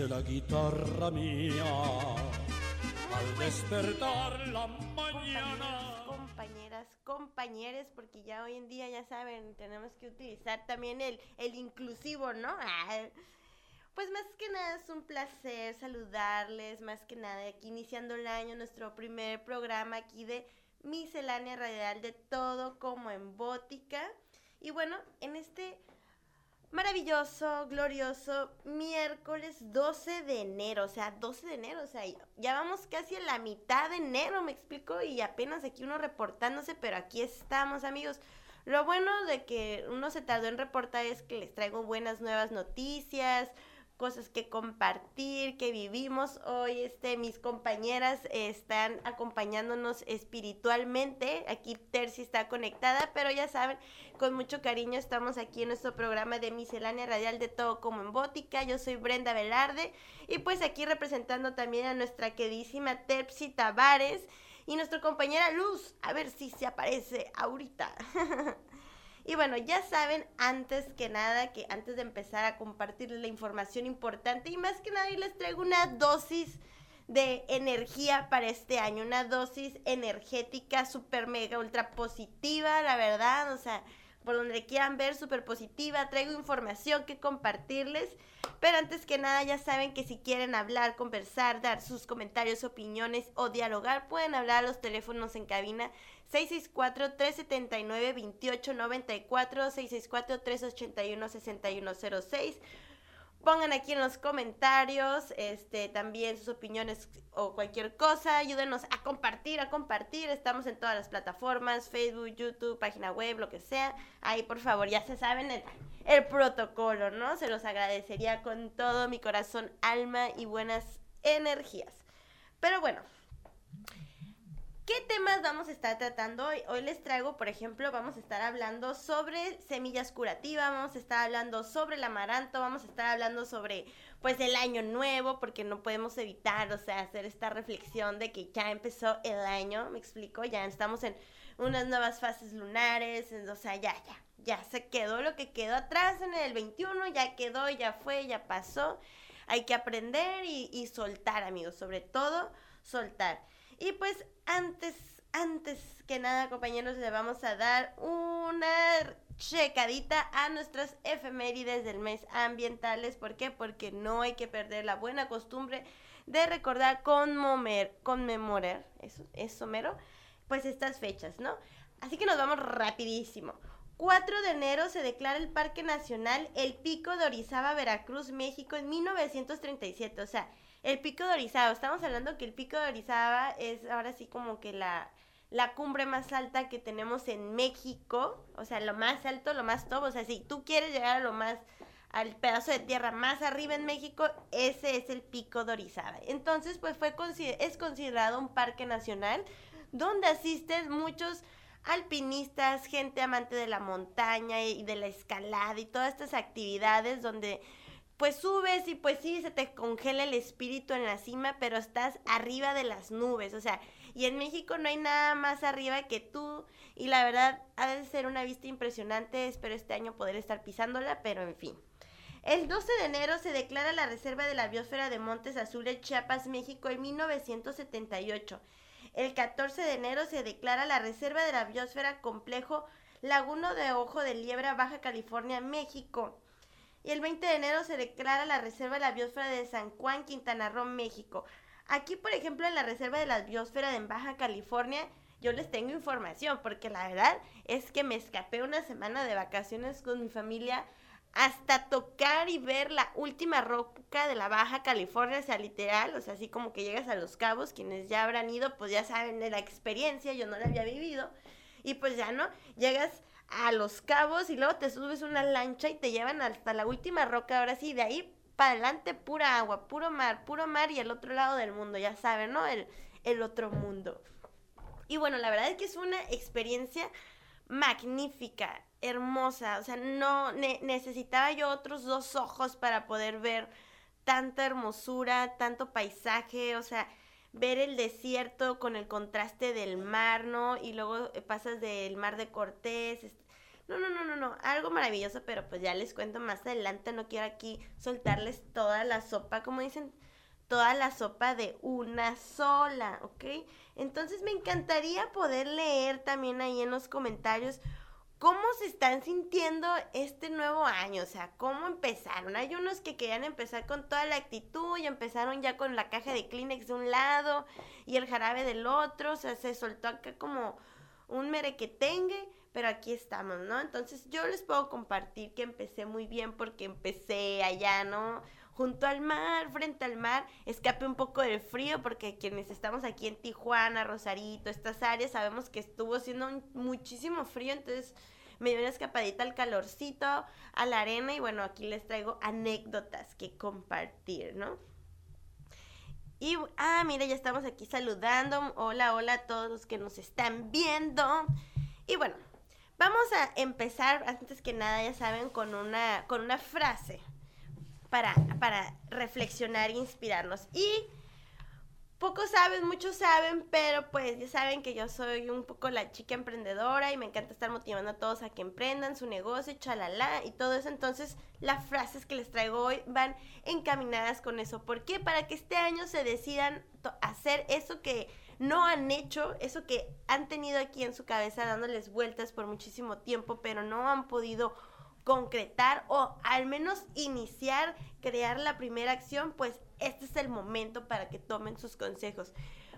de la guitarra mía. Al despertar la mañana. Compañeras, compañeros, porque ya hoy en día, ya saben, tenemos que utilizar también el, el inclusivo, ¿no? Ah, pues más que nada es un placer saludarles, más que nada aquí iniciando el año, nuestro primer programa aquí de miscelánea radial de todo como en bótica. Y bueno, en este maravilloso, glorioso miércoles 12 de enero, o sea, 12 de enero, o sea, ya vamos casi a la mitad de enero, me explico, y apenas aquí uno reportándose, pero aquí estamos, amigos. Lo bueno de que uno se tardó en reportar es que les traigo buenas nuevas noticias, cosas que compartir, que vivimos hoy. Este, mis compañeras están acompañándonos espiritualmente. Aquí Terci está conectada, pero ya saben, con mucho cariño estamos aquí en nuestro programa de miscelánea radial de todo como en bótica. Yo soy Brenda Velarde y pues aquí representando también a nuestra queridísima Terpsi Tavares y nuestra compañera Luz. A ver si se aparece ahorita. Y bueno, ya saben, antes que nada, que antes de empezar a compartirles la información importante y más que nada, les traigo una dosis de energía para este año, una dosis energética super mega ultra positiva, la verdad, o sea, por donde quieran ver, súper positiva, traigo información que compartirles, pero antes que nada ya saben que si quieren hablar, conversar, dar sus comentarios, opiniones o dialogar, pueden hablar a los teléfonos en cabina 664-379-2894, 664-381-6106. Pongan aquí en los comentarios este, también sus opiniones o cualquier cosa. Ayúdenos a compartir, a compartir. Estamos en todas las plataformas, Facebook, YouTube, página web, lo que sea. Ahí, por favor, ya se saben el, el protocolo, ¿no? Se los agradecería con todo mi corazón, alma y buenas energías. Pero bueno, ¿Qué temas vamos a estar tratando hoy? Hoy les traigo, por ejemplo, vamos a estar hablando sobre semillas curativas, vamos a estar hablando sobre el amaranto, vamos a estar hablando sobre, pues, el año nuevo, porque no podemos evitar, o sea, hacer esta reflexión de que ya empezó el año, me explico, ya estamos en unas nuevas fases lunares, o sea, ya, ya, ya se quedó lo que quedó atrás en el 21, ya quedó, ya fue, ya pasó. Hay que aprender y, y soltar, amigos, sobre todo soltar. Y pues antes, antes que nada, compañeros, le vamos a dar una checadita a nuestras efemérides del mes ambientales. ¿Por qué? Porque no hay que perder la buena costumbre de recordar conmomer, conmemorar, eso, eso mero, pues estas fechas, ¿no? Así que nos vamos rapidísimo. 4 de enero se declara el Parque Nacional El Pico de Orizaba, Veracruz, México, en 1937. O sea, el pico de Orizaba, estamos hablando que el pico de Orizaba es ahora sí como que la, la cumbre más alta que tenemos en México, o sea, lo más alto, lo más top, o sea, si tú quieres llegar a lo más, al pedazo de tierra más arriba en México, ese es el pico de Orizaba. Entonces, pues fue es considerado un parque nacional donde asisten muchos alpinistas, gente amante de la montaña y de la escalada y todas estas actividades donde pues subes y pues sí, se te congela el espíritu en la cima, pero estás arriba de las nubes, o sea, y en México no hay nada más arriba que tú, y la verdad ha de ser una vista impresionante, espero este año poder estar pisándola, pero en fin. El 12 de enero se declara la Reserva de la Biosfera de Montes Azules, Chiapas, México, en 1978. El 14 de enero se declara la Reserva de la Biosfera Complejo Laguno de Ojo de Liebra, Baja California, México y el 20 de enero se declara la Reserva de la Biosfera de San Juan, Quintana Roo, México. Aquí, por ejemplo, en la Reserva de la Biosfera de Baja California, yo les tengo información, porque la verdad es que me escapé una semana de vacaciones con mi familia hasta tocar y ver la última roca de la Baja California, o sea, literal, o sea, así como que llegas a Los Cabos, quienes ya habrán ido, pues ya saben de la experiencia, yo no la había vivido, y pues ya no, llegas a Los Cabos y luego te subes una lancha y te llevan hasta la última roca, ahora sí, de ahí para adelante pura agua, puro mar, puro mar y el otro lado del mundo, ya saben, ¿no? El, el otro mundo. Y bueno, la verdad es que es una experiencia magnífica, hermosa, o sea, no necesitaba yo otros dos ojos para poder ver tanta hermosura, tanto paisaje, o sea, ver el desierto con el contraste del mar, ¿no? Y luego pasas del mar de Cortés, No, no, no, no, no, algo maravilloso, pero pues ya les cuento más adelante, no quiero aquí soltarles toda la sopa, como dicen, toda la sopa de una sola, ¿ok? Entonces me encantaría poder leer también ahí en los comentarios cómo se están sintiendo este nuevo año, o sea, cómo empezaron. Hay unos que querían empezar con toda la actitud y empezaron ya con la caja de Kleenex de un lado y el jarabe del otro, o sea, se soltó acá como un merequetengue, pero aquí estamos, ¿no? Entonces yo les puedo compartir que empecé muy bien porque empecé allá, ¿no? Junto al mar, frente al mar, escape un poco del frío, porque quienes estamos aquí en Tijuana, Rosarito, estas áreas, sabemos que estuvo haciendo muchísimo frío, entonces me dio una escapadita al calorcito, a la arena, y bueno, aquí les traigo anécdotas que compartir, ¿no? Y, ah, mira, ya estamos aquí saludando. Hola, hola a todos los que nos están viendo. Y bueno, vamos a empezar, antes que nada, ya saben, con una, con una frase para, para reflexionar e inspirarnos. Y pocos saben, muchos saben, pero pues ya saben que yo soy un poco la chica emprendedora y me encanta estar motivando a todos a que emprendan su negocio, chalala y todo eso. Entonces, las frases que les traigo hoy van encaminadas con eso. ¿Por qué? Para que este año se decidan hacer eso que no han hecho, eso que han tenido aquí en su cabeza dándoles vueltas por muchísimo tiempo, pero no han podido concretar o al menos iniciar, crear la primera acción, pues este es el momento para que tomen sus consejos.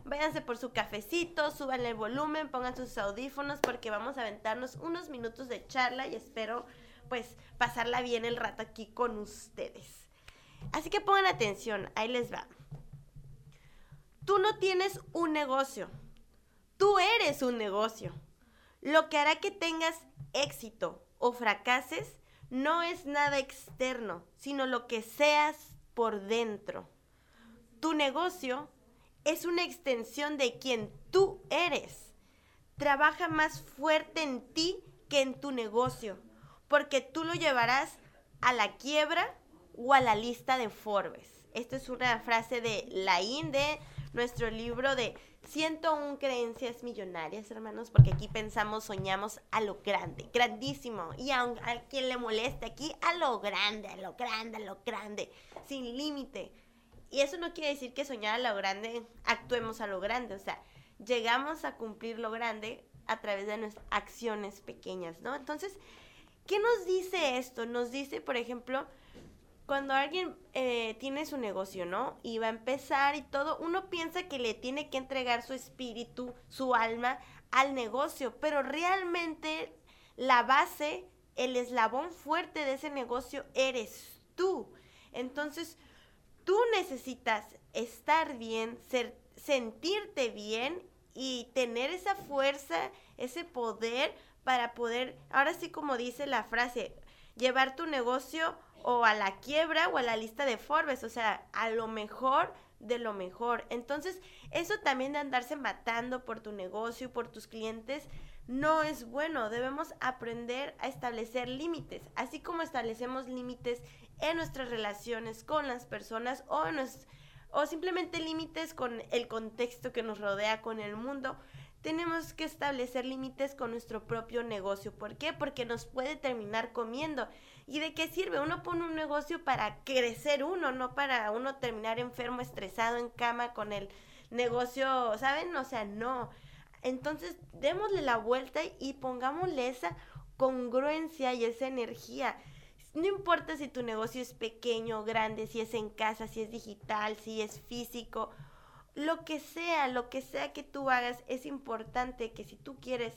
Váyanse por su cafecito, suban el volumen, pongan sus audífonos porque vamos a aventarnos unos minutos de charla y espero pues pasarla bien el rato aquí con ustedes. Así que pongan atención, ahí les va. Tú no tienes un negocio, tú eres un negocio. Lo que hará que tengas éxito o fracases no es nada externo, sino lo que seas por dentro. Tu negocio es una extensión de quien tú eres. Trabaja más fuerte en ti que en tu negocio, porque tú lo llevarás a la quiebra o a la lista de Forbes. Esta es una frase de Laín de nuestro libro de 101 creencias millonarias, hermanos, porque aquí pensamos, soñamos a lo grande, grandísimo. Y a, a quien le moleste aquí, a lo grande, a lo grande, a lo grande, sin límite. Y eso no quiere decir que soñar a lo grande, actuemos a lo grande. O sea, llegamos a cumplir lo grande a través de nuestras acciones pequeñas, ¿no? Entonces, ¿qué nos dice esto? Nos dice, por ejemplo, cuando alguien eh, tiene su negocio, ¿no? Y va a empezar y todo, uno piensa que le tiene que entregar su espíritu, su alma al negocio, pero realmente la base, el eslabón fuerte de ese negocio eres tú. Entonces, tú necesitas estar bien, ser, sentirte bien y tener esa fuerza, ese poder para poder, ahora sí como dice la frase, llevar tu negocio o a la quiebra o a la lista de Forbes, o sea, a lo mejor de lo mejor. Entonces, eso también de andarse matando por tu negocio y por tus clientes no es bueno. Debemos aprender a establecer límites, así como establecemos límites en nuestras relaciones con las personas o, o simplemente límites con el contexto que nos rodea, con el mundo tenemos que establecer límites con nuestro propio negocio. ¿Por qué? Porque nos puede terminar comiendo. ¿Y de qué sirve? Uno pone un negocio para crecer uno, no para uno terminar enfermo, estresado en cama con el negocio, ¿saben? O sea, no. Entonces, démosle la vuelta y pongámosle esa congruencia y esa energía. No importa si tu negocio es pequeño o grande, si es en casa, si es digital, si es físico, lo que sea, lo que sea que tú hagas, es importante que si tú quieres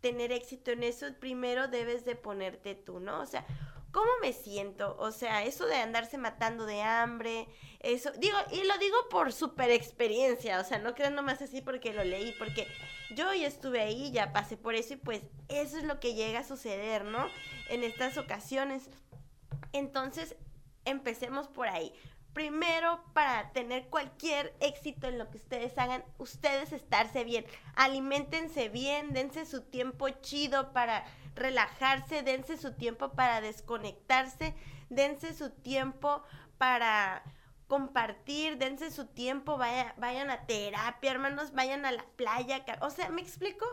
tener éxito en eso, primero debes de ponerte tú, ¿no? O sea, ¿cómo me siento? O sea, eso de andarse matando de hambre, eso, digo, y lo digo por super experiencia, o sea, no creo nomás así porque lo leí, porque yo ya estuve ahí, ya pasé por eso y pues eso es lo que llega a suceder, ¿no? En estas ocasiones. Entonces, empecemos por ahí. Primero, para tener cualquier éxito en lo que ustedes hagan, ustedes estarse bien, alimentense bien, dense su tiempo chido para relajarse, dense su tiempo para desconectarse, dense su tiempo para compartir, dense su tiempo, vayan a terapia, hermanos, vayan a la playa, o sea, ¿me explico?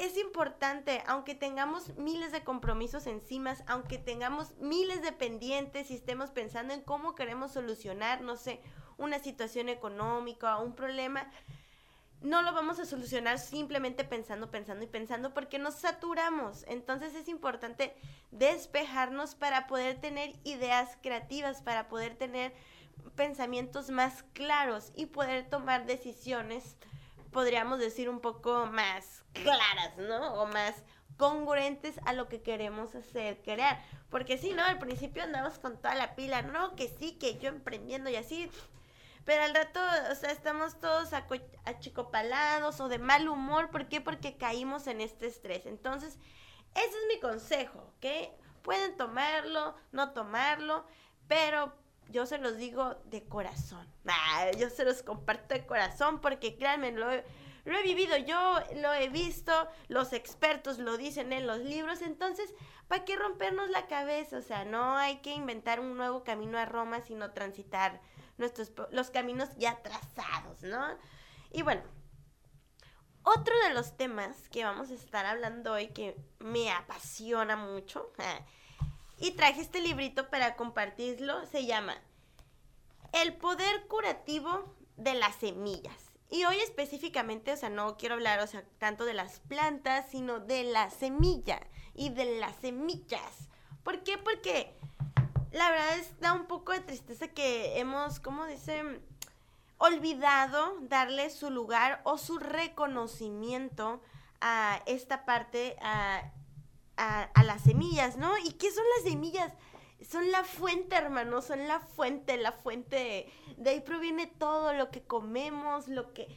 Es importante, aunque tengamos miles de compromisos encima, aunque tengamos miles de pendientes y estemos pensando en cómo queremos solucionar, no sé, una situación económica o un problema, no lo vamos a solucionar simplemente pensando, pensando y pensando porque nos saturamos. Entonces es importante despejarnos para poder tener ideas creativas, para poder tener pensamientos más claros y poder tomar decisiones, podríamos decir, un poco más claras, ¿no? O más congruentes a lo que queremos hacer, crear. Porque si no, al principio andamos con toda la pila, no, que sí, que yo emprendiendo y así. Pero al rato, o sea, estamos todos achicopalados o de mal humor. ¿Por qué? Porque caímos en este estrés. Entonces, ese es mi consejo, ¿ok? Pueden tomarlo, no tomarlo, pero yo se los digo de corazón. Ah, yo se los comparto de corazón porque créanme, lo he, lo he vivido, yo lo he visto, los expertos lo dicen en los libros, entonces, ¿para qué rompernos la cabeza? O sea, no hay que inventar un nuevo camino a Roma, sino transitar nuestros los caminos ya trazados, ¿no? Y bueno, otro de los temas que vamos a estar hablando hoy que me apasiona mucho, y traje este librito para compartirlo, se llama El poder curativo de las semillas. Y hoy específicamente, o sea, no quiero hablar, o sea, tanto de las plantas, sino de la semilla y de las semillas. ¿Por qué? Porque la verdad es, da un poco de tristeza que hemos, ¿cómo dice? Olvidado darle su lugar o su reconocimiento a esta parte, a a, las semillas, ¿no? ¿Y qué son las semillas? Son la fuente, hermano, son la fuente, la fuente. De ahí proviene todo lo que comemos, lo que...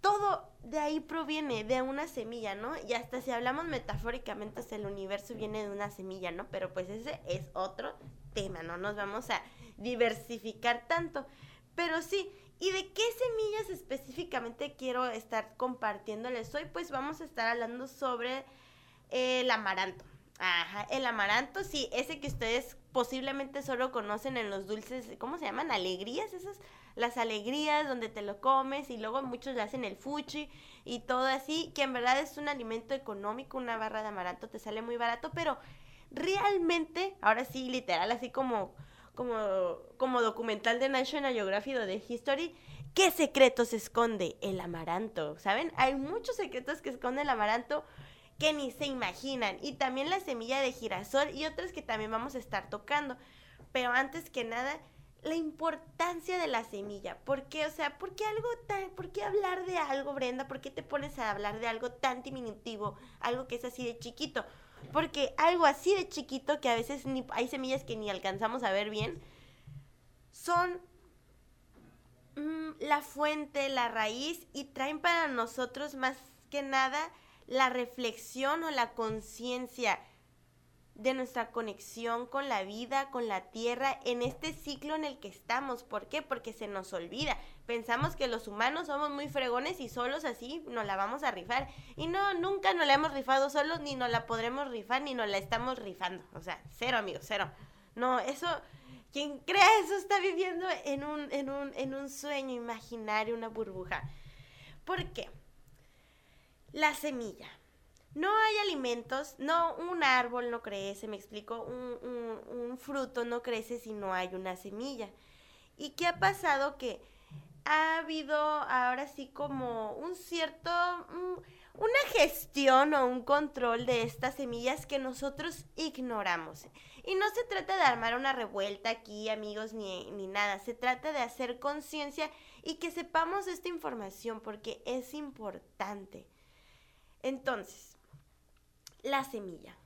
Todo de ahí proviene de una semilla, ¿no? Y hasta si hablamos metafóricamente, el universo viene de una semilla, ¿no? Pero pues ese es otro tema, no nos vamos a diversificar tanto. Pero sí, ¿y de qué semillas específicamente quiero estar compartiéndoles hoy? Pues vamos a estar hablando sobre el amaranto. Ajá, el amaranto, sí, ese que ustedes posiblemente solo conocen en los dulces, ¿cómo se llaman? Alegrías, esas, las alegrías donde te lo comes y luego muchos le hacen el fuchi y todo así, que en verdad es un alimento económico, una barra de amaranto te sale muy barato, pero realmente, ahora sí, literal, así como, como, como documental de National Geographic o de History, ¿qué secretos esconde el amaranto? ¿Saben? Hay muchos secretos que esconde el amaranto que ni se imaginan. Y también la semilla de girasol y otras que también vamos a estar tocando. Pero antes que nada, la importancia de la semilla. ¿Por qué? O sea, ¿por qué algo tan, por qué hablar de algo, Brenda? ¿Por qué te pones a hablar de algo tan diminutivo? Algo que es así de chiquito. Porque algo así de chiquito, que a veces ni, hay semillas que ni alcanzamos a ver bien, son mm, la fuente, la raíz y traen para nosotros más que nada la reflexión o la conciencia de nuestra conexión con la vida, con la tierra, en este ciclo en el que estamos. ¿Por qué? Porque se nos olvida. Pensamos que los humanos somos muy fregones y solos así nos la vamos a rifar. Y no, nunca nos la hemos rifado solos, ni nos la podremos rifar, ni nos la estamos rifando. O sea, cero, amigos, cero. No, eso, quien crea eso está viviendo en un, en un, en un sueño imaginario, una burbuja. ¿Por qué? La semilla. No hay alimentos, no, un árbol no crece, me explico, un, un, fruto no crece si no hay una semilla. ¿Y qué ha pasado? Que ha habido ahora sí como un cierto, una gestión o un control de estas semillas que nosotros ignoramos. Y no se trata de armar una revuelta aquí, amigos, ni, ni nada. Se trata de hacer conciencia y que sepamos esta información porque es importante. Entonces, la semilla.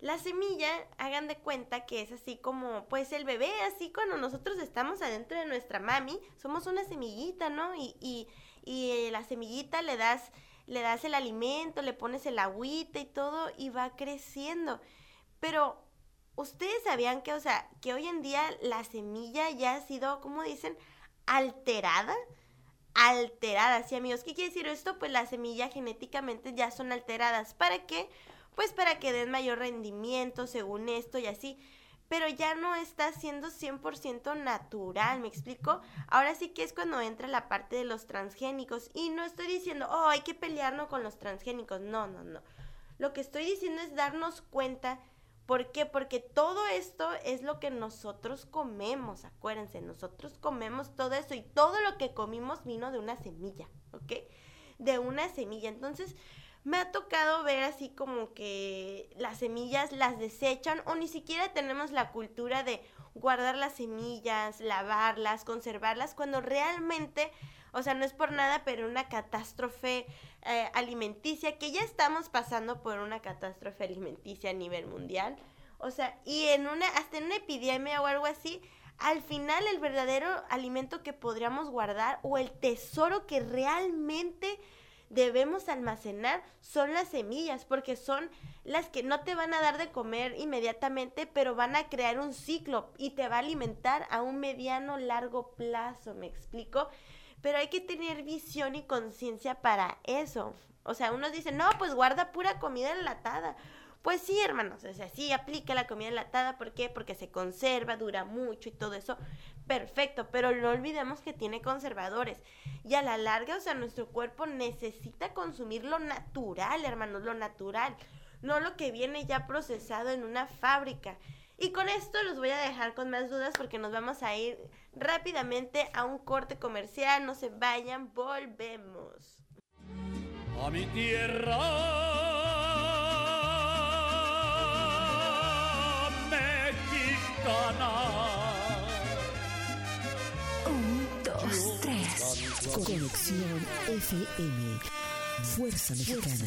La semilla, hagan de cuenta que es así como, pues el bebé, así cuando nosotros estamos adentro de nuestra mami, somos una semillita, ¿no? Y, y, y eh, la semillita le das, le das el alimento, le pones el agüita y todo, y va creciendo. Pero, ¿ustedes sabían que, o sea, que hoy en día la semilla ya ha sido, ¿cómo dicen? alterada? Alteradas. Y amigos, ¿qué quiere decir esto? Pues las semillas genéticamente ya son alteradas. ¿Para qué? Pues para que den mayor rendimiento según esto y así. pero ya no está siendo 100% natural, ¿me explico? Ahora sí que es cuando entra la parte de los transgénicos y no estoy diciendo, oh, hay que pelearnos con los transgénicos, no, no, no. Lo que estoy diciendo es darnos cuenta, ¿por qué? Porque todo esto es lo que nosotros comemos, acuérdense, nosotros comemos todo eso y todo lo que comimos vino de una semilla, ¿ok? De una semilla, entonces me ha tocado ver así como que las semillas las desechan o ni siquiera tenemos la cultura de guardar las semillas, lavarlas, conservarlas, cuando realmente, o sea, no es por nada, pero una catástrofe eh, alimenticia, que ya estamos pasando por una catástrofe alimenticia a nivel mundial, o sea, y en una, hasta en una epidemia o algo así, al final el verdadero alimento que podríamos guardar o el tesoro que realmente debemos almacenar son las semillas, porque son las que no te van a dar de comer inmediatamente, pero van a crear un ciclo y te va a alimentar a un mediano largo plazo, ¿me explico? Pero hay que tener visión y conciencia para eso. O sea, unos dicen, no, pues guarda pura comida enlatada. Pues sí, hermanos, o sea, sí aplica la comida enlatada, ¿por qué? Porque se conserva, dura mucho y todo eso, perfecto, pero no olvidemos que tiene conservadores. Y a la larga, o sea, nuestro cuerpo necesita consumir lo natural, hermanos, lo natural, no lo que viene ya procesado en una fábrica. Y con esto los voy a dejar con más dudas porque nos vamos a ir rápidamente a un corte comercial. No se vayan, volvemos. A mi tierra mexicana. Conexión FM. Fuerza Mexicana.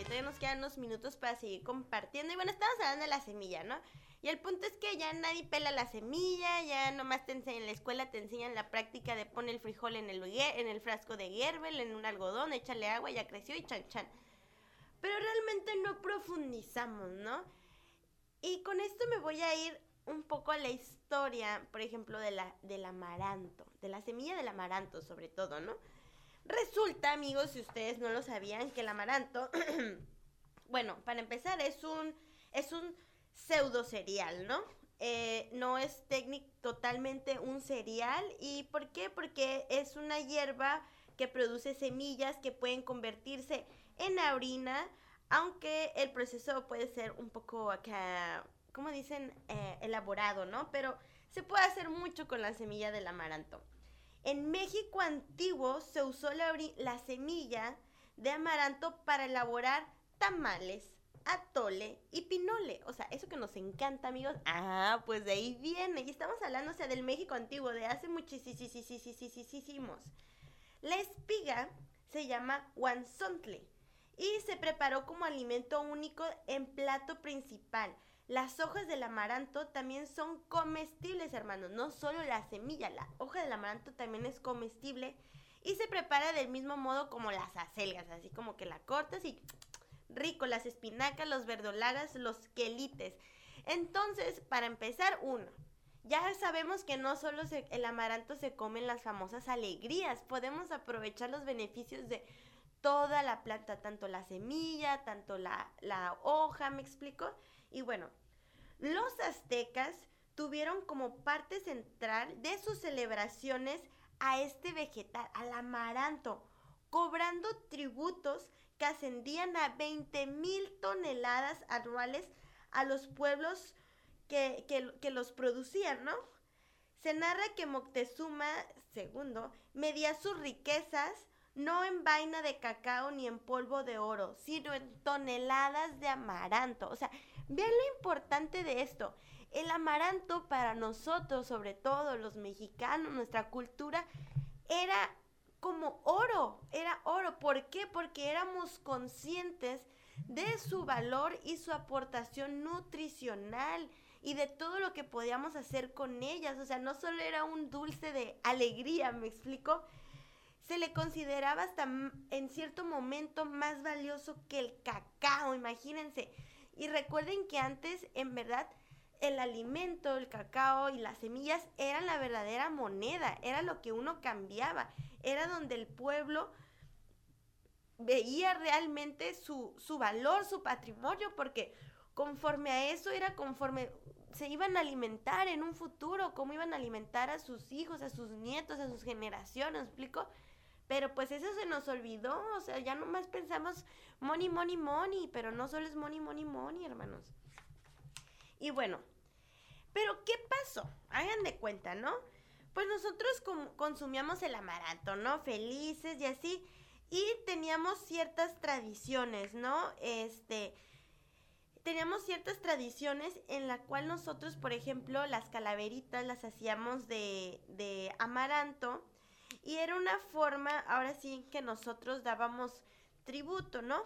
Todavía nos quedan unos minutos para seguir compartiendo. Y bueno, estamos hablando de la semilla, ¿no? Y el punto es que ya nadie pela la semilla, ya nomás te enseñan en la escuela, te enseñan la práctica de poner el frijol en el, en el frasco de Gerber, en un algodón, échale agua, ya creció y chan chan. Pero realmente no profundizamos, ¿no? Y con esto me voy a ir un poco a la historia, por ejemplo, de la, del amaranto, de la semilla del amaranto sobre todo, ¿no? Resulta, amigos, si ustedes no lo sabían, que el amaranto, bueno, para empezar, es un, es un pseudo cereal, ¿no? Eh, no es técnico totalmente un cereal. ¿Y por qué? Porque es una hierba que produce semillas que pueden convertirse en harina, aunque el proceso puede ser un poco acá, como dicen, eh, elaborado, ¿no? Pero se puede hacer mucho con la semilla del amaranto. En México antiguo se usó la, la semilla de amaranto para elaborar tamales, atole y pinole. O sea, eso que nos encanta, amigos. Ah, pues de ahí viene. Y estamos hablando, o sea, del México antiguo, de hace muchísimos. La espiga se llama guanzontle y se preparó como alimento único en plato principal. Las hojas del amaranto también son comestibles, hermanos. No solo la semilla, la hoja del amaranto también es comestible y se prepara del mismo modo como las acelgas, así como que la cortas y rico, las espinacas, los verdolagas, los quelites. Entonces, para empezar, uno, ya sabemos que no solo el amaranto se come en las famosas alegrías, podemos aprovechar los beneficios de toda la planta, tanto la semilla, tanto la, la hoja, ¿me explico? Y bueno, los aztecas tuvieron como parte central de sus celebraciones a este vegetal, al amaranto, cobrando tributos que ascendían a 20 mil toneladas anuales a los pueblos que, que, los producían, ¿no? Se narra que Moctezuma II medía sus riquezas no en vaina de cacao ni en polvo de oro, sino en toneladas de amaranto. O sea, vean lo importante de esto. El amaranto para nosotros, sobre todo los mexicanos, nuestra cultura, era como oro, era oro. ¿Por qué? Porque éramos conscientes de su valor y su aportación nutricional y de todo lo que podíamos hacer con ellas. O sea, no solo era un dulce de alegría, ¿me explico? Se le consideraba hasta en cierto momento más valioso que el cacao, imagínense. Y recuerden que antes, en verdad, el alimento, el cacao y las semillas eran la verdadera moneda, era lo que uno cambiaba, era donde el pueblo veía realmente su, su valor, su patrimonio, porque conforme a eso era conforme se iban a alimentar en un futuro, cómo iban a alimentar a sus hijos, a sus nietos, a sus generaciones, ¿me explico? Pero pues eso se nos olvidó, o sea, ya nomás pensamos money, money, money, pero no solo es money, money, money, hermanos. Y bueno, pero ¿qué pasó? Hagan de cuenta, ¿no? Pues nosotros consumíamos el amaranto, ¿no? Felices y así. Y teníamos ciertas tradiciones, ¿no? Este, teníamos ciertas tradiciones en la cual nosotros, por ejemplo, las calaveritas las hacíamos de, de amaranto y era una forma, ahora sí, que nosotros dábamos tributo, ¿no?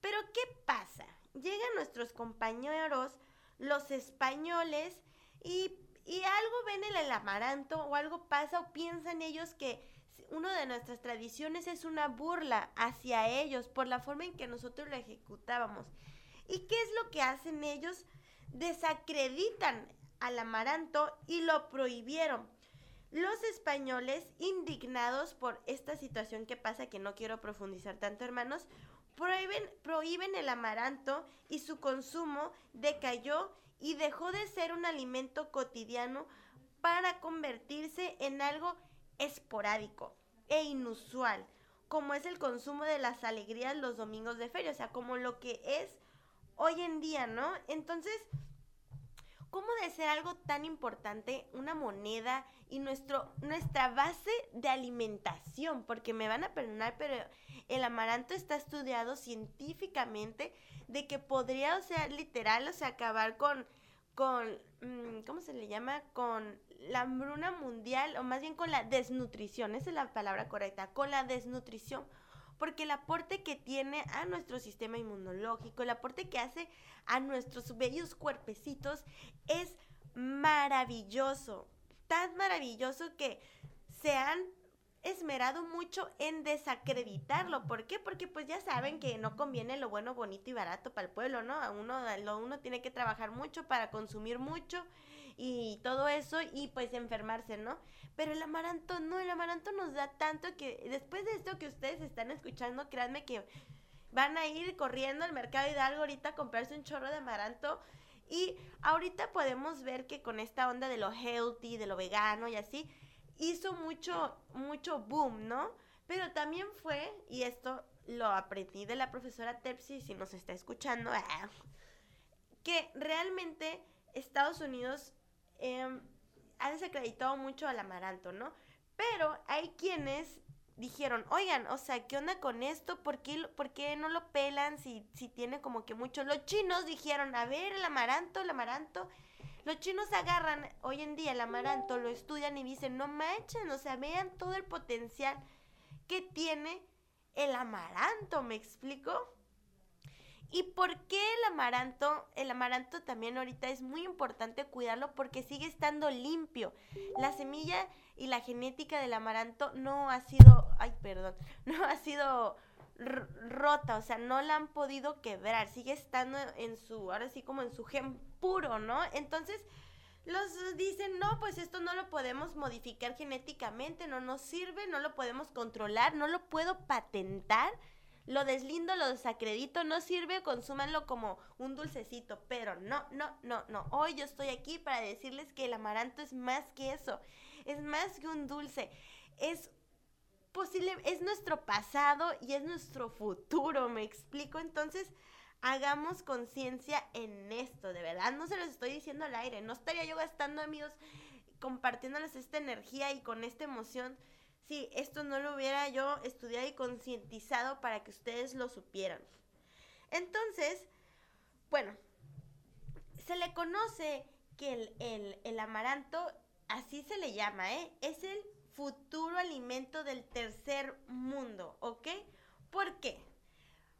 Pero ¿qué pasa? Llegan nuestros compañeros, los españoles, y, y algo ven en el amaranto o algo pasa o piensan ellos que una de nuestras tradiciones es una burla hacia ellos por la forma en que nosotros lo ejecutábamos. ¿Y qué es lo que hacen ellos? Desacreditan al amaranto y lo prohibieron. Los españoles, indignados por esta situación que pasa, que no quiero profundizar tanto, hermanos, prohíben, prohíben el amaranto y su consumo decayó y dejó de ser un alimento cotidiano para convertirse en algo esporádico e inusual, como es el consumo de las alegrías los domingos de feria, o sea, como lo que es hoy en día, ¿no? Entonces, ¿cómo de ser algo tan importante una moneda y nuestro, nuestra base de alimentación? Porque me van a perdonar, pero el amaranto está estudiado científicamente de que podría, o sea, literal, o sea, acabar con, con, mm, ¿cómo se le llama? Con la hambruna mundial, o más bien con la desnutrición, esa es la palabra correcta, con la desnutrición porque el aporte que tiene a nuestro sistema inmunológico, el aporte que hace a nuestros bellos cuerpecitos es maravilloso, tan maravilloso que se han esmerado mucho en desacreditarlo. ¿Por qué? Porque pues ya saben que no conviene lo bueno, bonito y barato para el pueblo, ¿no? Uno, uno tiene que trabajar mucho para consumir mucho y todo eso y pues enfermarse, ¿no? Pero el amaranto no, el amaranto nos da tanto que después de esto que ustedes están escuchando, créanme que van a ir corriendo al mercado y algo ahorita a comprarse un chorro de amaranto. Y ahorita podemos ver que con esta onda de lo healthy, de lo vegano y así, hizo mucho, mucho boom, ¿no? Pero también fue, y esto lo aprendí de la profesora Tepsi, si nos está escuchando, que realmente Estados Unidos eh, ha desacreditado mucho al amaranto, ¿no? Pero hay quienes dijeron, oigan, o sea, ¿qué onda con esto? ¿Por qué, por qué no lo pelan si, si tiene como que mucho? Los chinos dijeron, a ver, el amaranto, el amaranto. Los chinos agarran hoy en día el amaranto, lo estudian y dicen, no manchen, o sea, vean todo el potencial que tiene el amaranto, ¿me explico? ¿Y por qué el amaranto? El amaranto también ahorita es muy importante cuidarlo porque sigue estando limpio. La semilla y la genética del amaranto no ha sido, ay, perdón, no ha sido rota, o sea, no la han podido quebrar, sigue estando en su, ahora sí como en su gen puro, ¿no? Entonces, los dicen, no, pues esto no lo podemos modificar genéticamente, no nos sirve, no lo podemos controlar, no lo puedo patentar lo deslindo, lo desacredito, no sirve, consúmanlo como un dulcecito, pero no, no, no, no. Hoy yo estoy aquí para decirles que el amaranto es más que eso, es más que un dulce, es posible, es nuestro pasado y es nuestro futuro, me explico, entonces hagamos conciencia en esto, de verdad, no se los estoy diciendo al aire, no estaría yo gastando amigos compartiéndoles esta energía y con esta emoción si esto no lo hubiera yo estudiado y concientizado para que ustedes lo supieran. Entonces, bueno, se le conoce que el, amaranto, así se le llama, ¿eh? Es el futuro alimento del tercer mundo, ¿ok? ¿Por qué?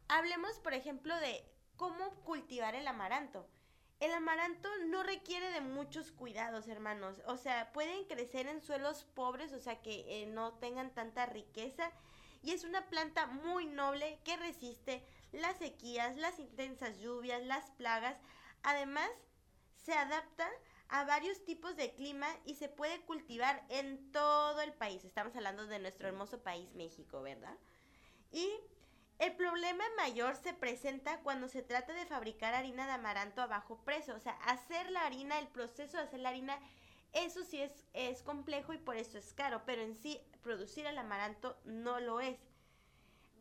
Hablemos, por ejemplo, de cómo cultivar el amaranto. El amaranto no requiere de muchos cuidados, hermanos. O sea, pueden crecer en suelos pobres, o sea, que eh, no tengan tanta riqueza. Y es una planta muy noble que resiste las sequías, las intensas lluvias, las plagas. Además, se adapta a varios tipos de clima y se puede cultivar en todo el país. Estamos hablando de nuestro hermoso país, México, ¿verdad? Y el problema mayor se presenta cuando se trata de fabricar harina de amaranto a bajo precio. O sea, hacer la harina, el proceso de hacer la harina, eso sí es, es complejo y por eso es caro, pero en sí producir el amaranto no lo es.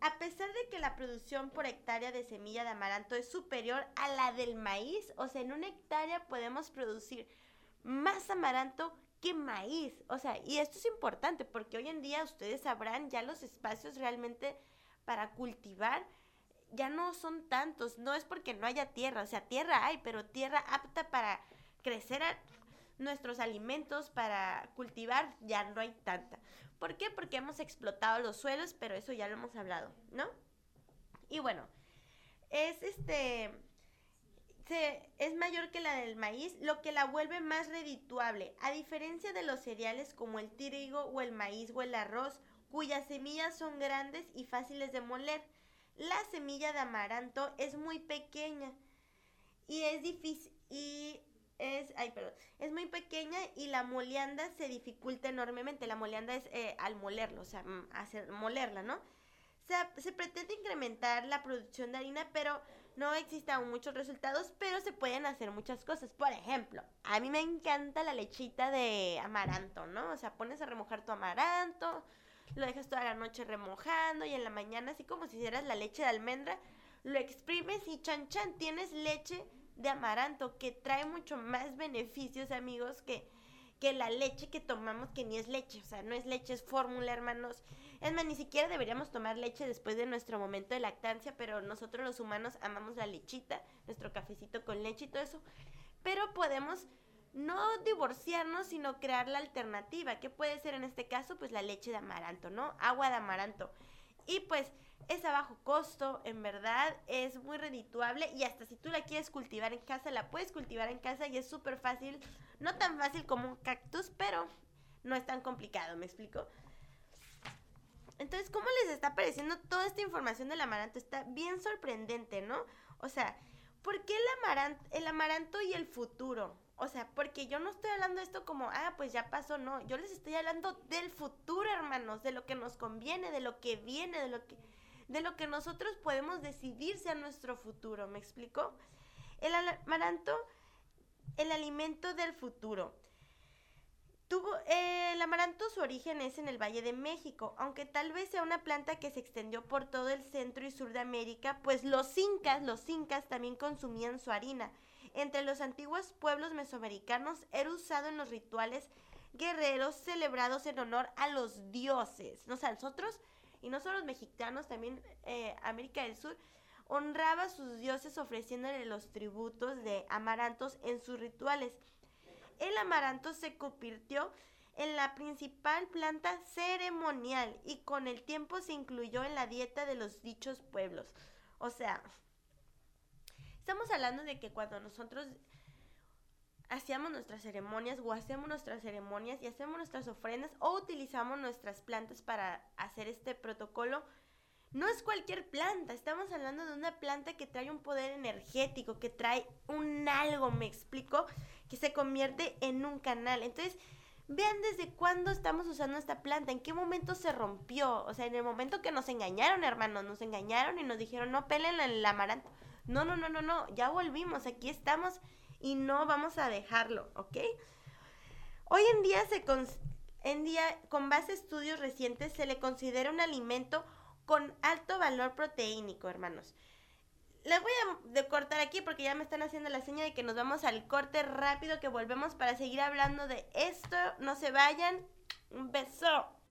A pesar de que la producción por hectárea de semilla de amaranto es superior a la del maíz, o sea, en una hectárea podemos producir más amaranto que maíz. O sea, y esto es importante porque hoy en día ustedes sabrán ya los espacios realmente para cultivar ya no son tantos. No es porque no haya tierra, o sea, tierra hay, pero tierra apta para crecer nuestros alimentos, para cultivar, ya no hay tanta. ¿Por qué? Porque hemos explotado los suelos, pero eso ya lo hemos hablado, ¿no? Y bueno, es este es mayor que la del maíz, lo que la vuelve más redituable, a diferencia de los cereales como el trigo o el maíz o el arroz cuyas semillas son grandes y fáciles de moler. La semilla de amaranto es muy pequeña y es difícil y es, ay, perdón, es muy pequeña y la moleanda se dificulta enormemente. La moleanda es eh, al molerlo, o sea, mm, hacer molerla, ¿no? Se, se pretende incrementar la producción de harina, pero no existen aún muchos resultados, pero se pueden hacer muchas cosas. Por ejemplo, a mí me encanta la lechita de amaranto, ¿no? O sea, pones a remojar tu amaranto, lo dejas toda la noche remojando y en la mañana, así como si hicieras la leche de almendra, lo exprimes y chan chan, tienes leche de amaranto que trae mucho más beneficios, amigos, que, que la leche que tomamos, que ni es leche, o sea, no es leche, es fórmula, hermanos. Es más, ni siquiera deberíamos tomar leche después de nuestro momento de lactancia, pero nosotros los humanos amamos la lechita, nuestro cafecito con leche y todo eso. Pero podemos no divorciarnos, sino crear la alternativa. ¿Qué puede ser en este caso? Pues la leche de amaranto, ¿no? Agua de amaranto. Y pues es a bajo costo, en verdad, es muy redituable y hasta si tú la quieres cultivar en casa, la puedes cultivar en casa y es súper fácil, no tan fácil como un cactus, pero no es tan complicado, ¿me explico? Entonces, ¿cómo les está pareciendo toda esta información del amaranto? Está bien sorprendente, ¿no? O sea, ¿por qué el amaranto, el amaranto y el futuro? O sea, porque yo no estoy hablando de esto como, ah, pues ya pasó, no. Yo les estoy hablando del futuro, hermanos, de lo que nos conviene, de lo que viene, de lo que, de lo que nosotros podemos decidir sea nuestro futuro. ¿Me explico? El amaranto, el alimento del futuro. Tuvo, eh, el amaranto su origen es en el Valle de México, aunque tal vez sea una planta que se extendió por todo el centro y sur de América, pues los incas, los incas también consumían su harina entre los antiguos pueblos mesoamericanos era usado en los rituales guerreros celebrados en honor a los dioses. O sea, nosotros, y no solo los mexicanos, también eh, América del Sur, honraba a sus dioses ofreciéndole los tributos de amarantos en sus rituales. El amaranto se convirtió en la principal planta ceremonial y con el tiempo se incluyó en la dieta de los dichos pueblos. O sea, Estamos hablando de que cuando nosotros hacíamos nuestras ceremonias o hacemos nuestras ceremonias y hacemos nuestras ofrendas o utilizamos nuestras plantas para hacer este protocolo, no es cualquier planta, estamos hablando de una planta que trae un poder energético, que trae un algo, me explico, que se convierte en un canal. Entonces, vean desde cuándo estamos usando esta planta, en qué momento se rompió, o sea, en el momento que nos engañaron, hermanos, nos engañaron y nos dijeron, no pelen el amaranto no, no, no, no, no, ya volvimos, aquí estamos y no vamos a dejarlo, ¿ok? Hoy en día, se en día con base a estudios recientes, se le considera un alimento con alto valor proteínico, hermanos. Les voy a cortar aquí porque ya me están haciendo la seña de que nos vamos al corte rápido, que volvemos para seguir hablando de esto. No se vayan. Un beso.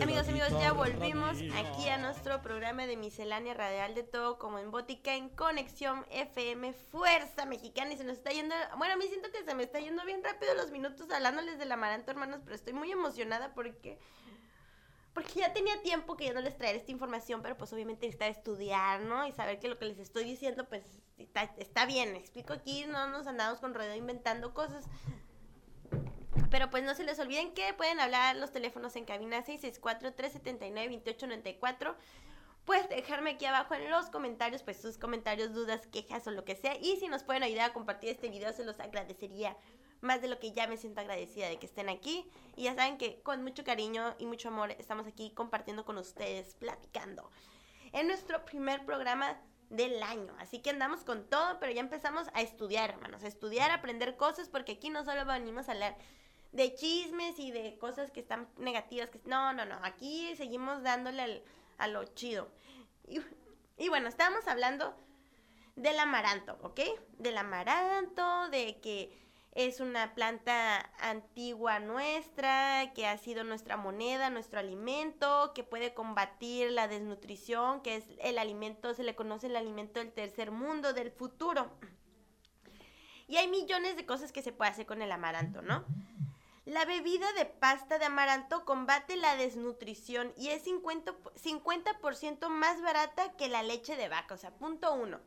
Amigos, amigos, ya volvimos aquí a nuestro programa de miscelánea radial de todo como en Bótica en Conexión FM Fuerza Mexicana y se nos está yendo, bueno, a mí siento que se me está yendo bien rápido los minutos hablándoles del amaranto, hermanos, pero estoy muy emocionada porque porque ya tenía tiempo que yo no les traer esta información, pero pues obviamente necesitaba estudiar, ¿no? Y saber que lo que les estoy diciendo pues está, está bien, explico aquí, no nos andamos con rodeo inventando cosas. Pero pues no se les olviden que pueden hablar los teléfonos en cabina 664-379-2894. Puedes dejarme aquí abajo en los comentarios, pues sus comentarios, dudas, quejas o lo que sea. Y si nos pueden ayudar a compartir este video, se los agradecería más de lo que ya me siento agradecida de que estén aquí. Y ya saben que con mucho cariño y mucho amor estamos aquí compartiendo con ustedes, platicando. En nuestro primer programa del año. Así que andamos con todo, pero ya empezamos a estudiar, hermanos. A estudiar, aprender cosas, porque aquí no solo venimos a hablar de chismes y de cosas que están negativas. Que... No, no, no. Aquí seguimos dándole a lo chido. Y, y bueno, estábamos hablando del amaranto, ¿ok? Del amaranto, de que es una planta antigua nuestra, que ha sido nuestra moneda, nuestro alimento, que puede combatir la desnutrición, que es el alimento, se le conoce el alimento del tercer mundo, del futuro. Y hay millones de cosas que se puede hacer con el amaranto, ¿no? La bebida de pasta de amaranto combate la desnutrición y es 50%, 50 más barata que la leche de vaca, o sea, punto uno.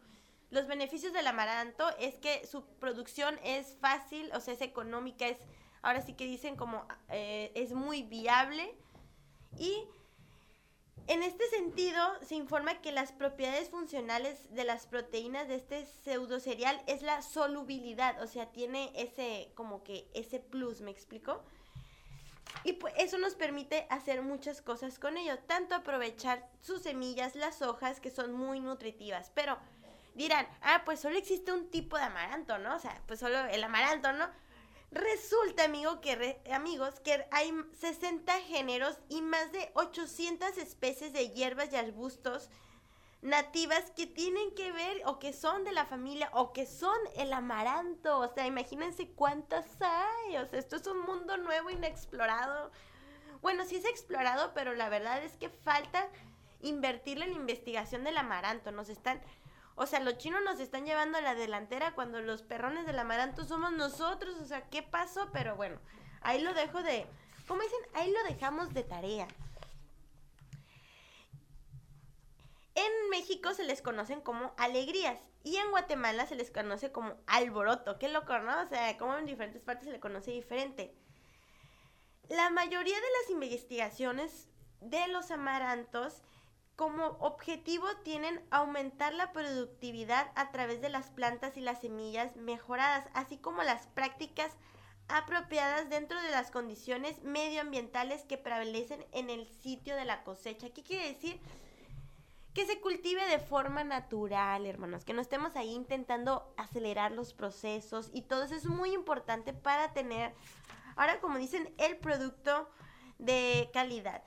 Los beneficios del amaranto es que su producción es fácil, o sea, es económica, es, ahora sí que dicen como, eh, es muy viable. Y en este sentido, se informa que las propiedades funcionales de las proteínas de este pseudo cereal es la solubilidad, o sea, tiene ese, como que ese plus, ¿me explico? Y pues eso nos permite hacer muchas cosas con ello, tanto aprovechar sus semillas, las hojas, que son muy nutritivas, pero dirán, ah, pues solo existe un tipo de amaranto, ¿no? O sea, pues solo el amaranto, ¿no? Resulta, amigo, que amigos, que hay 60 géneros y más de 800 especies de hierbas y arbustos nativas que tienen que ver o que son de la familia o que son el amaranto. O sea, imagínense cuántas hay. O sea, esto es un mundo nuevo, inexplorado. Bueno, sí es explorado, pero la verdad es que falta invertirle en la investigación del amaranto. Nos están o sea, los chinos nos están llevando a la delantera cuando los perrones del amaranto somos nosotros. O sea, ¿qué pasó? Pero bueno, ahí lo dejo de... ¿Cómo dicen? Ahí lo dejamos de tarea. En México se les conocen como alegrías y en Guatemala se les conoce como alboroto. Qué loco, ¿no? O sea, como en diferentes partes se le conoce diferente. La mayoría de las investigaciones de los amarantos como objetivo tienen aumentar la productividad a través de las plantas y las semillas mejoradas, así como las prácticas apropiadas dentro de las condiciones medioambientales que prevalecen en el sitio de la cosecha. ¿Qué quiere decir? Que se cultive de forma natural, hermanos, que no estemos ahí intentando acelerar los procesos y todo eso es muy importante para tener, ahora como dicen, el producto de calidad.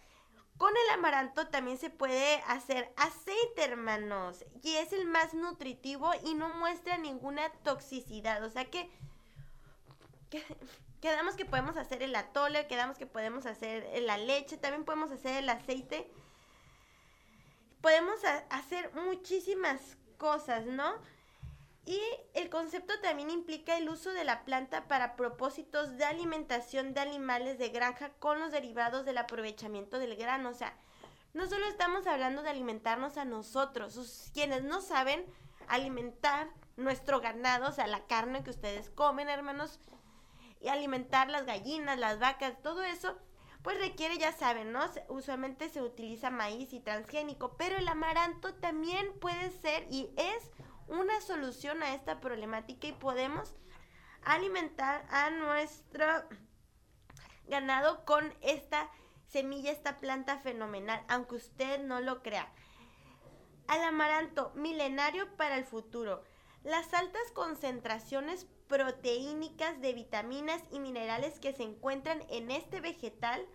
Con el amaranto también se puede hacer aceite, hermanos. Y es el más nutritivo y no muestra ninguna toxicidad. O sea que, quedamos que podemos hacer el atole, quedamos que podemos hacer la leche, también podemos hacer el aceite. Podemos hacer muchísimas cosas, ¿no? Y el concepto también implica el uso de la planta para propósitos de alimentación de animales de granja con los derivados del aprovechamiento del grano. O sea, no solo estamos hablando de alimentarnos a nosotros, quienes no saben alimentar nuestro ganado, o sea, la carne que ustedes comen, hermanos, y alimentar las gallinas, las vacas, todo eso, pues requiere, ya saben, ¿no? Usualmente se utiliza maíz y transgénico, pero el amaranto también puede ser y es una solución a esta problemática y podemos alimentar a nuestro ganado con esta semilla, esta planta fenomenal, aunque usted no lo crea. Al amaranto, milenario para el futuro. Las altas concentraciones proteínicas de vitaminas y minerales que se encuentran en este vegetal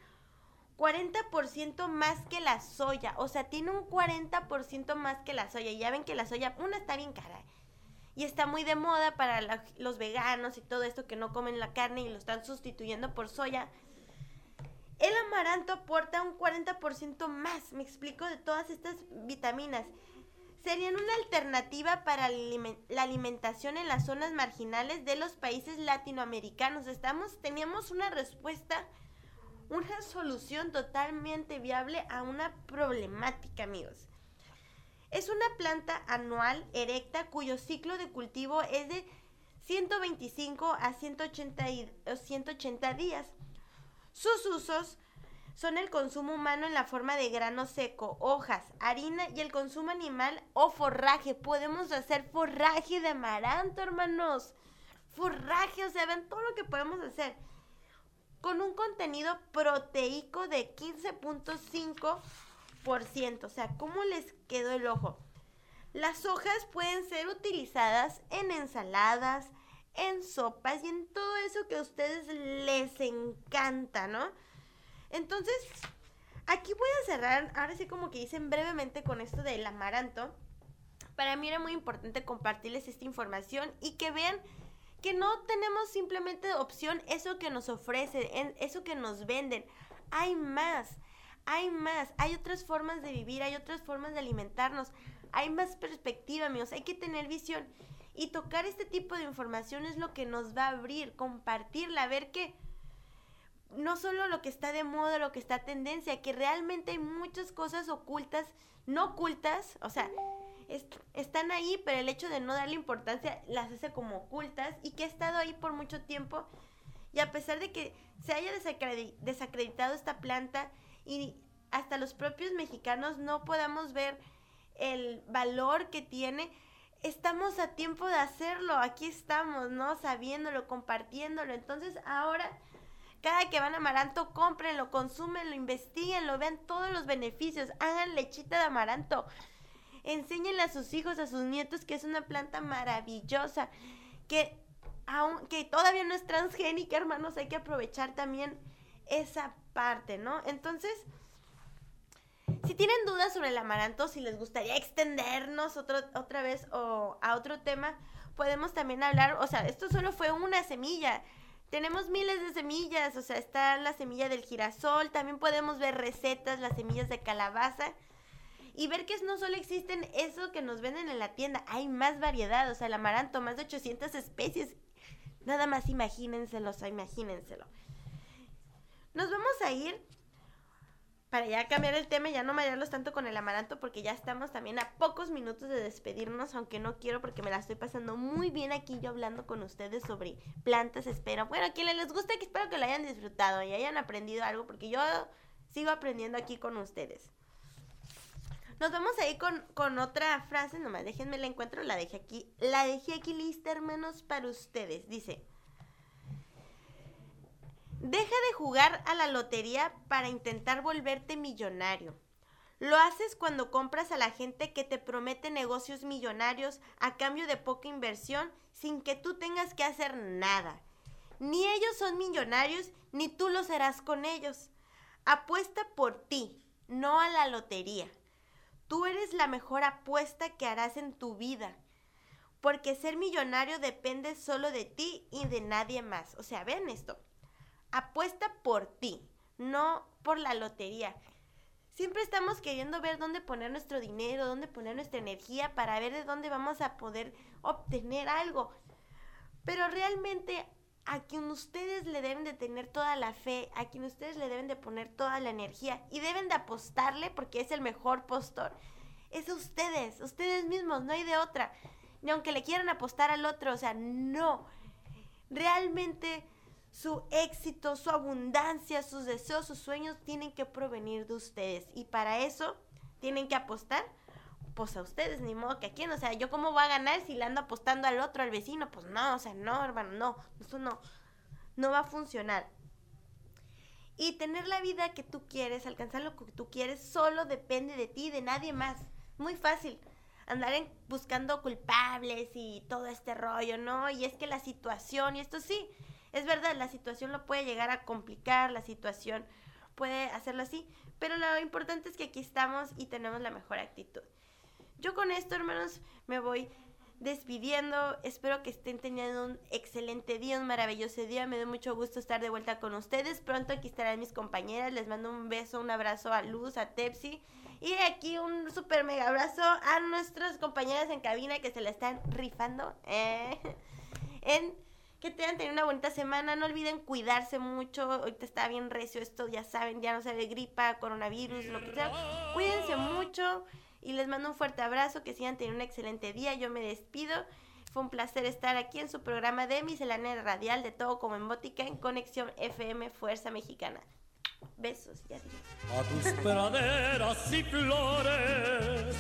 40% más que la soya. O sea, tiene un 40% más que la soya. Y ya ven que la soya, una está bien cara. Y está muy de moda para los veganos y todo esto que no comen la carne y lo están sustituyendo por soya. El amaranto aporta un 40% más, me explico, de todas estas vitaminas. Serían una alternativa para la alimentación en las zonas marginales de los países latinoamericanos. Estamos, teníamos una respuesta, una solución totalmente viable a una problemática, amigos. Es una planta anual erecta cuyo ciclo de cultivo es de 125 a 180, 180 días. Sus usos son el consumo humano en la forma de grano seco, hojas, harina y el consumo animal o forraje. Podemos hacer forraje de amaranto, hermanos. Forraje, o sea, ven todo lo que podemos hacer. Con un contenido proteico de 15.5%. O sea, ¿cómo les quedó el ojo? Las hojas pueden ser utilizadas en ensaladas, en sopas y en todo eso que a ustedes les encanta, ¿no? Entonces, aquí voy a cerrar, ahora sí como que dicen brevemente con esto del amaranto. Para mí era muy importante compartirles esta información y que vean que no tenemos simplemente opción eso que nos ofrecen, eso que nos venden. Hay más, hay más, hay otras formas de vivir, hay otras formas de alimentarnos, hay más perspectiva, amigos, hay que tener visión. Y tocar este tipo de información es lo que nos va a abrir, compartirla, ver que no solo lo que está de moda, lo que está tendencia, que realmente hay muchas cosas ocultas, no ocultas, o sea, están ahí, pero el hecho de no darle importancia las hace como ocultas y que ha estado ahí por mucho tiempo. Y a pesar de que se haya desacreditado esta planta y hasta los propios mexicanos no podamos ver el valor que tiene, estamos a tiempo de hacerlo, aquí estamos, ¿no? Sabiéndolo, compartiéndolo. Entonces ahora, cada que van a amaranto, cómprenlo, consúmenlo, investiguenlo, vean todos los beneficios, hagan lechita de amaranto. Enséñenle a sus hijos, a sus nietos que es una planta maravillosa, que aunque todavía no es transgénica, hermanos, hay que aprovechar también esa parte, ¿no? Entonces, si tienen dudas sobre el amaranto, si les gustaría extendernos otra vez o a otro tema, podemos también hablar, o sea, esto solo fue una semilla. Tenemos miles de semillas, o sea, está la semilla del girasol, también podemos ver recetas, las semillas de calabaza y ver que no solo existen eso que nos venden en la tienda, hay más variedad, o sea, el amaranto, más de 800 especies. Nada más imagínenselo, o imagínenselo. Nos vamos a ir para ya cambiar el tema ya no marearlos tanto con el amaranto porque ya estamos también a pocos minutos de despedirnos, aunque no quiero porque me la estoy pasando muy bien aquí yo hablando con ustedes sobre plantas, espero. Bueno, a quienes les guste, espero que lo hayan disfrutado y hayan aprendido algo porque yo sigo aprendiendo aquí con ustedes. Nos vamos a ir con, con otra frase, nomás déjenme la encuentro, la dejé aquí, la dejé aquí lista, hermanos, para ustedes. Dice, Deja de jugar a la lotería para intentar volverte millonario. Lo haces cuando compras a la gente que te promete negocios millonarios a cambio de poca inversión sin que tú tengas que hacer nada. Ni ellos son millonarios, ni tú lo serás con ellos. Apuesta por ti, no a la lotería. Tú eres la mejor apuesta que harás en tu vida. Porque ser millonario depende solo de ti y de nadie más. O sea, ven esto apuesta por ti, no por la lotería. Siempre estamos queriendo ver dónde poner nuestro dinero, dónde poner nuestra energía para ver de dónde vamos a poder obtener algo. Pero realmente a quien ustedes le deben de tener toda la fe, a quien ustedes le deben de poner toda la energía y deben de apostarle porque es el mejor postor. Es ustedes, ustedes mismos, no hay de otra. Ni aunque le quieran apostar al otro, o sea, no. Realmente su éxito, su abundancia, sus deseos, sus sueños tienen que provenir de ustedes. Y para eso tienen que apostar, pues a ustedes, ni modo que a quién. O sea, ¿yo cómo voy a ganar si le ando apostando al otro, al vecino? Pues no, o sea, no, hermano, no. Eso no, no va a funcionar. Y tener la vida que tú quieres, alcanzar lo que tú quieres, solo depende de ti, de nadie más. Muy fácil. Andar en, buscando culpables y todo este rollo, ¿no? Y es que la situación, y esto sí, es verdad, la situación lo puede llegar a complicar, la situación puede hacerlo así, pero lo importante es que aquí estamos y tenemos la mejor actitud. Yo con esto, hermanos, me voy despidiendo. Espero que estén teniendo un excelente día, un maravilloso día. Me da mucho gusto estar de vuelta con ustedes. Pronto aquí estarán mis compañeras. Les mando un beso, un abrazo a Luz, a Tepsi. Y aquí un super mega abrazo a nuestras compañeras en cabina que se la están rifando. eh, en que tengan tenido una bonita semana. No olviden cuidarse mucho. Ahorita está bien recio esto, ya saben, ya no se ve gripa, coronavirus, lo que sea. Cuídense mucho y les mando un fuerte abrazo. Que sigan teniendo un excelente día. Yo me despido. Fue un placer estar aquí en su programa de miscelánea radial de todo como en Bótica en Conexión FM Fuerza Mexicana. Besos y adiós. a tus praderas y flores,